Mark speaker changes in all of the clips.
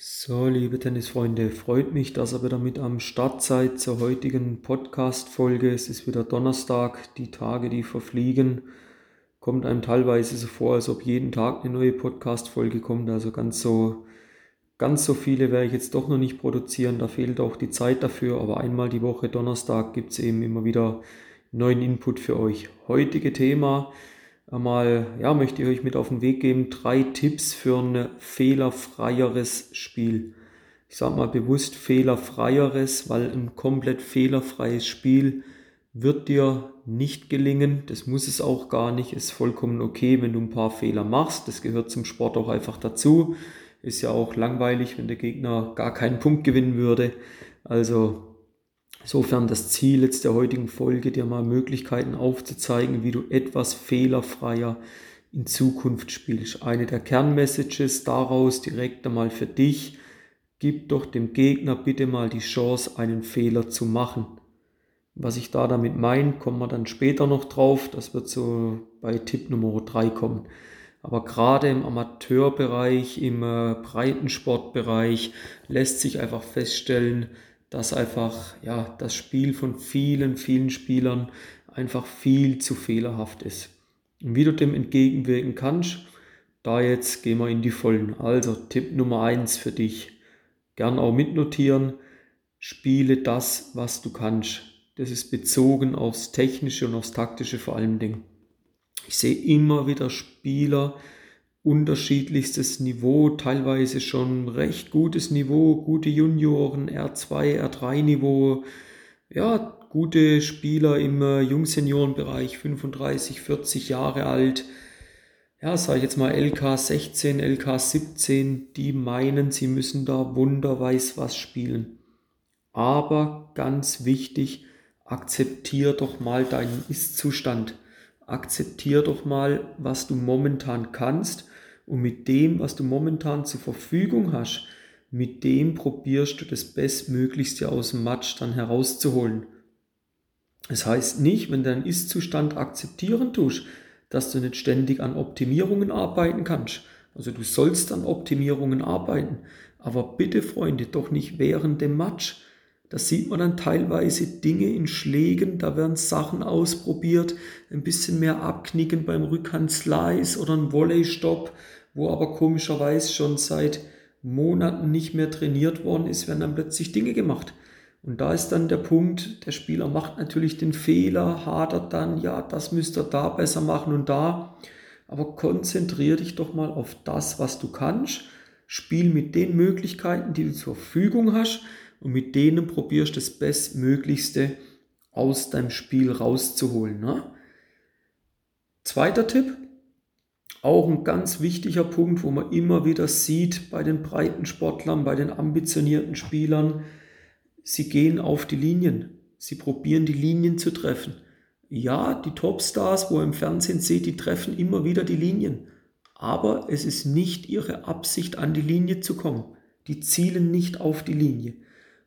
Speaker 1: So, liebe Tennisfreunde, freut mich, dass ihr wieder mit am Start seid zur heutigen Podcast-Folge. Es ist wieder Donnerstag, die Tage, die verfliegen. Kommt einem teilweise so vor, als ob jeden Tag eine neue Podcast-Folge kommt. Also ganz so, ganz so viele werde ich jetzt doch noch nicht produzieren. Da fehlt auch die Zeit dafür. Aber einmal die Woche, Donnerstag, gibt es eben immer wieder neuen Input für euch. Heutige Thema einmal, ja, möchte ich euch mit auf den Weg geben, drei Tipps für ein fehlerfreieres Spiel. Ich sage mal bewusst fehlerfreieres, weil ein komplett fehlerfreies Spiel wird dir nicht gelingen. Das muss es auch gar nicht. Ist vollkommen okay, wenn du ein paar Fehler machst. Das gehört zum Sport auch einfach dazu. Ist ja auch langweilig, wenn der Gegner gar keinen Punkt gewinnen würde. Also Insofern das Ziel jetzt der heutigen Folge, dir mal Möglichkeiten aufzuzeigen, wie du etwas fehlerfreier in Zukunft spielst. Eine der Kernmessages daraus direkt einmal für dich, gib doch dem Gegner bitte mal die Chance, einen Fehler zu machen. Was ich da damit meine, kommen wir dann später noch drauf. Das wird so bei Tipp Nummer 3 kommen. Aber gerade im Amateurbereich, im äh, Breitensportbereich lässt sich einfach feststellen, dass einfach ja, das Spiel von vielen, vielen Spielern einfach viel zu fehlerhaft ist. Und wie du dem entgegenwirken kannst, da jetzt gehen wir in die Vollen. Also Tipp Nummer eins für dich. Gern auch mitnotieren. Spiele das, was du kannst. Das ist bezogen aufs Technische und aufs Taktische vor allen Dingen. Ich sehe immer wieder Spieler, unterschiedlichstes Niveau, teilweise schon recht gutes Niveau, gute Junioren, R2, R3 Niveau, ja, gute Spieler im äh, Jungseniorenbereich, 35, 40 Jahre alt, ja, sage ich jetzt mal LK 16, LK 17, die meinen, sie müssen da wunderweiß was spielen. Aber ganz wichtig, akzeptier doch mal deinen Ist-Zustand. Akzeptier doch mal, was du momentan kannst und mit dem, was du momentan zur Verfügung hast, mit dem probierst du das Bestmöglichste aus dem Match dann herauszuholen. Das heißt nicht, wenn du deinen Ist-Zustand akzeptieren tust, dass du nicht ständig an Optimierungen arbeiten kannst. Also du sollst an Optimierungen arbeiten, aber bitte Freunde, doch nicht während dem Match. Da sieht man dann teilweise Dinge in Schlägen, da werden Sachen ausprobiert, ein bisschen mehr abknicken beim Rückhand-Slice oder ein Volley-Stop, wo aber komischerweise schon seit Monaten nicht mehr trainiert worden ist, werden dann plötzlich Dinge gemacht. Und da ist dann der Punkt, der Spieler macht natürlich den Fehler, hadert dann, ja, das müsste er da besser machen und da. Aber konzentriere dich doch mal auf das, was du kannst. Spiel mit den Möglichkeiten, die du zur Verfügung hast und mit denen probierst das Bestmöglichste aus deinem Spiel rauszuholen. Ne? Zweiter Tipp, auch ein ganz wichtiger Punkt, wo man immer wieder sieht bei den breiten Sportlern, bei den ambitionierten Spielern, sie gehen auf die Linien, sie probieren die Linien zu treffen. Ja, die Topstars, wo ihr im Fernsehen seht, die treffen immer wieder die Linien. Aber es ist nicht ihre Absicht, an die Linie zu kommen. Die zielen nicht auf die Linie.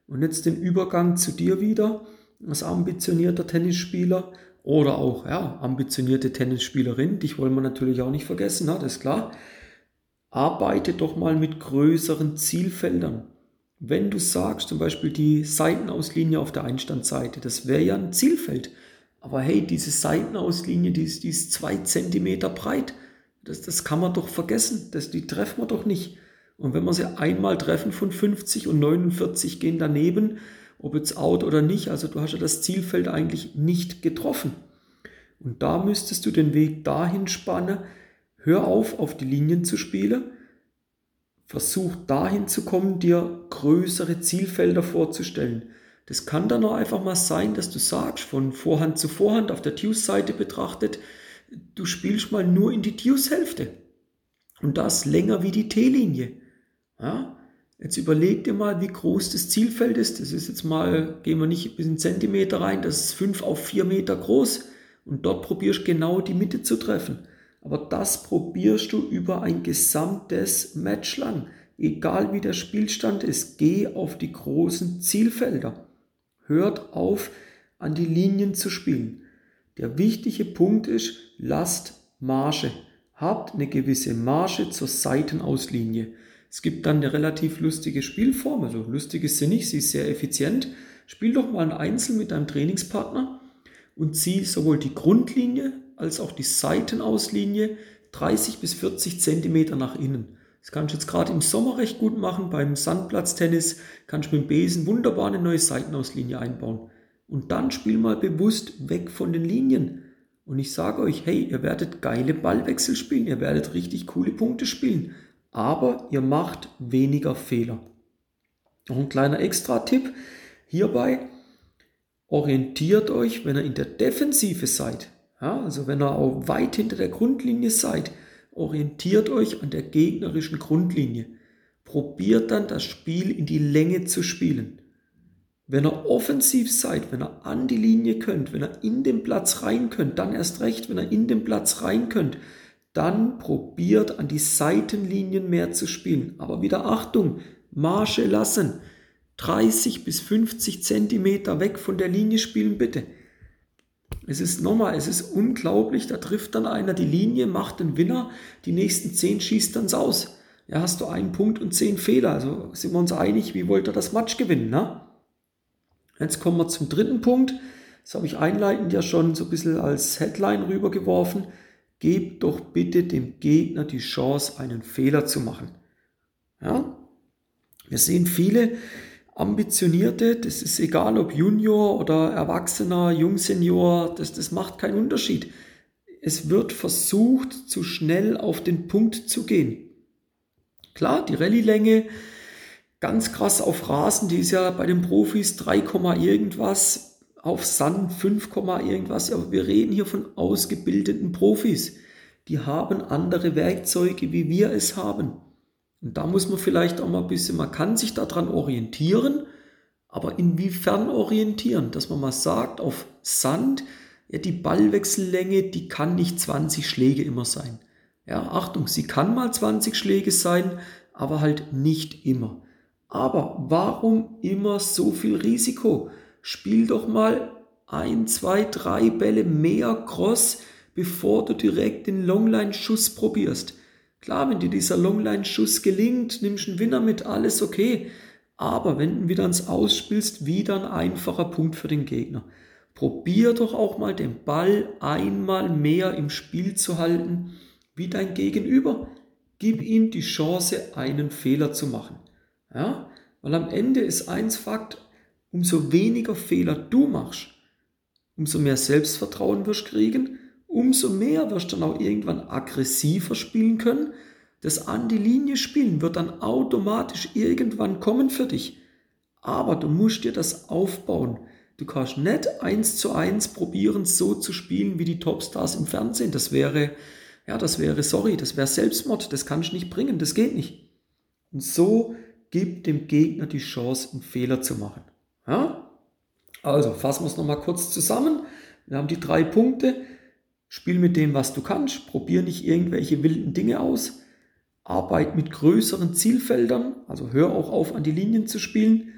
Speaker 1: Und jetzt den Übergang zu dir wieder, als ambitionierter Tennisspieler oder auch ja, ambitionierte Tennisspielerin, dich wollen wir natürlich auch nicht vergessen, das ist klar. Arbeite doch mal mit größeren Zielfeldern. Wenn du sagst, zum Beispiel die Seitenauslinie auf der Einstandseite, das wäre ja ein Zielfeld. Aber hey, diese Seitenauslinie, die ist, die ist zwei Zentimeter breit. Das, das kann man doch vergessen. Das, die treffen wir doch nicht. Und wenn wir sie einmal treffen von 50 und 49 gehen daneben, ob jetzt out oder nicht, also du hast ja das Zielfeld eigentlich nicht getroffen. Und da müsstest du den Weg dahin spannen, hör auf, auf die Linien zu spielen, versuch dahin zu kommen, dir größere Zielfelder vorzustellen. Das kann dann auch einfach mal sein, dass du sagst, von Vorhand zu Vorhand auf der Deuce-Seite betrachtet, du spielst mal nur in die Deuce-Hälfte. Und das länger wie die T-Linie. Ja? Jetzt überleg dir mal, wie groß das Zielfeld ist. Das ist jetzt mal, gehen wir nicht bis in Zentimeter rein, das ist 5 auf 4 Meter groß. Und dort probierst du genau die Mitte zu treffen. Aber das probierst du über ein gesamtes Match lang. Egal wie der Spielstand ist, geh auf die großen Zielfelder. Hört auf, an die Linien zu spielen. Der wichtige Punkt ist, lasst Marge. Habt eine gewisse Marge zur Seitenauslinie. Es gibt dann eine relativ lustige Spielform, also lustig ist sie nicht, sie ist sehr effizient. Spiel doch mal ein Einzel mit deinem Trainingspartner und zieh sowohl die Grundlinie als auch die Seitenauslinie 30 bis 40 Zentimeter nach innen. Das kannst du jetzt gerade im Sommer recht gut machen. Beim Sandplatztennis kannst du mit dem Besen wunderbar eine neue Seitenauslinie einbauen. Und dann spiel mal bewusst weg von den Linien. Und ich sage euch, hey, ihr werdet geile Ballwechsel spielen, ihr werdet richtig coole Punkte spielen, aber ihr macht weniger Fehler. Noch ein kleiner Extra-Tipp hierbei, orientiert euch, wenn ihr in der Defensive seid, ja, also wenn ihr auch weit hinter der Grundlinie seid, orientiert euch an der gegnerischen Grundlinie. Probiert dann das Spiel in die Länge zu spielen. Wenn ihr offensiv seid, wenn ihr an die Linie könnt, wenn ihr in den Platz rein könnt, dann erst recht, wenn ihr in den Platz rein könnt, dann probiert an die Seitenlinien mehr zu spielen. Aber wieder Achtung, Marsche lassen. 30 bis 50 Zentimeter weg von der Linie spielen bitte. Es ist nochmal, es ist unglaublich, da trifft dann einer die Linie, macht den Winner, die nächsten 10 schießt dann aus. Ja, hast du einen Punkt und 10 Fehler. Also sind wir uns einig, wie wollt ihr das Match gewinnen, ne? Jetzt kommen wir zum dritten Punkt. Das habe ich einleitend ja schon so ein bisschen als Headline rübergeworfen. Gebt doch bitte dem Gegner die Chance, einen Fehler zu machen. Ja? Wir sehen viele Ambitionierte, das ist egal ob Junior oder Erwachsener, Jungsenior, das, das macht keinen Unterschied. Es wird versucht, zu schnell auf den Punkt zu gehen. Klar, die Rallye-Länge ganz krass auf Rasen, die ist ja bei den Profis 3, irgendwas, auf Sand 5, irgendwas. Aber wir reden hier von ausgebildeten Profis. Die haben andere Werkzeuge, wie wir es haben. Und da muss man vielleicht auch mal ein bisschen, man kann sich daran orientieren, aber inwiefern orientieren? Dass man mal sagt, auf Sand, ja, die Ballwechsellänge, die kann nicht 20 Schläge immer sein. Ja, Achtung, sie kann mal 20 Schläge sein, aber halt nicht immer. Aber warum immer so viel Risiko? Spiel doch mal ein, zwei, drei Bälle mehr Cross, bevor du direkt den Longline-Schuss probierst. Klar, wenn dir dieser Longline-Schuss gelingt, nimmst du einen Winner mit, alles okay. Aber wenn du wieder ins Ausspielst, wieder ein einfacher Punkt für den Gegner. Probier doch auch mal den Ball einmal mehr im Spiel zu halten wie dein Gegenüber. Gib ihm die Chance, einen Fehler zu machen. Ja? Weil am Ende ist eins Fakt, umso weniger Fehler du machst, umso mehr Selbstvertrauen wirst kriegen, umso mehr wirst du dann auch irgendwann aggressiver spielen können. Das an die Linie spielen wird dann automatisch irgendwann kommen für dich. Aber du musst dir das aufbauen. Du kannst nicht eins zu eins probieren, so zu spielen wie die Topstars im Fernsehen. Das wäre, ja, das wäre, sorry, das wäre Selbstmord. Das kannst du nicht bringen. Das geht nicht. Und so gib dem Gegner die Chance, einen Fehler zu machen. Ja? Also fassen wir es nochmal kurz zusammen. Wir haben die drei Punkte. Spiel mit dem, was du kannst. Probier nicht irgendwelche wilden Dinge aus. Arbeit mit größeren Zielfeldern. Also hör auch auf, an die Linien zu spielen.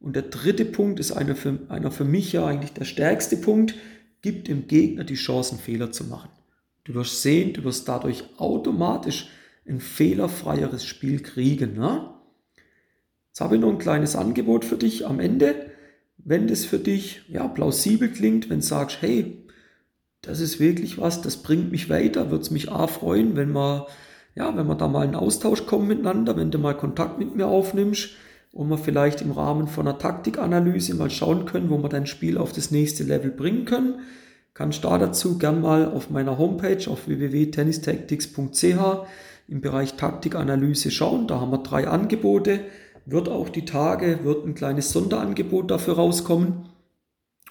Speaker 1: Und der dritte Punkt ist einer für, einer für mich ja eigentlich der stärkste Punkt. Gib dem Gegner die Chance, einen Fehler zu machen. Du wirst sehen, du wirst dadurch automatisch ein fehlerfreieres Spiel kriegen. Ne? Jetzt habe ich noch ein kleines Angebot für dich am Ende. Wenn das für dich ja, plausibel klingt, wenn du sagst, hey, das ist wirklich was, das bringt mich weiter, würde es mich A freuen, wenn wir, ja, wenn wir da mal in Austausch kommen miteinander, wenn du mal Kontakt mit mir aufnimmst und wir vielleicht im Rahmen von einer Taktikanalyse mal schauen können, wo wir dein Spiel auf das nächste Level bringen können. Kannst da dazu gern mal auf meiner Homepage auf www.tennistactics.ch im Bereich Taktikanalyse schauen. Da haben wir drei Angebote wird auch die Tage, wird ein kleines Sonderangebot dafür rauskommen.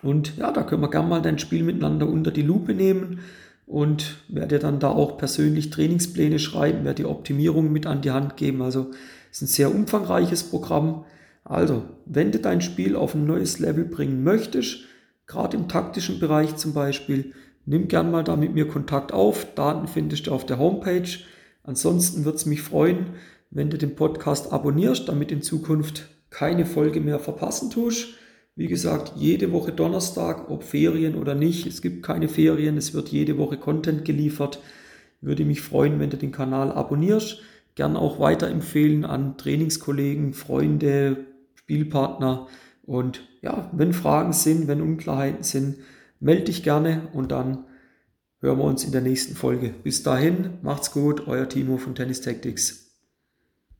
Speaker 1: Und ja, da können wir gerne mal dein Spiel miteinander unter die Lupe nehmen und werde dann da auch persönlich Trainingspläne schreiben, werde die Optimierung mit an die Hand geben. Also es ist ein sehr umfangreiches Programm. Also, wenn du dein Spiel auf ein neues Level bringen möchtest, gerade im taktischen Bereich zum Beispiel, nimm gern mal da mit mir Kontakt auf. Daten findest du auf der Homepage. Ansonsten würde es mich freuen, wenn du den Podcast abonnierst, damit in Zukunft keine Folge mehr verpassen tust. Wie gesagt, jede Woche Donnerstag, ob Ferien oder nicht. Es gibt keine Ferien, es wird jede Woche Content geliefert. Würde mich freuen, wenn du den Kanal abonnierst. Gern auch weiterempfehlen an Trainingskollegen, Freunde, Spielpartner. Und ja, wenn Fragen sind, wenn Unklarheiten sind, melde dich gerne und dann hören wir uns in der nächsten Folge. Bis dahin, macht's gut, euer Timo von Tennis Tactics.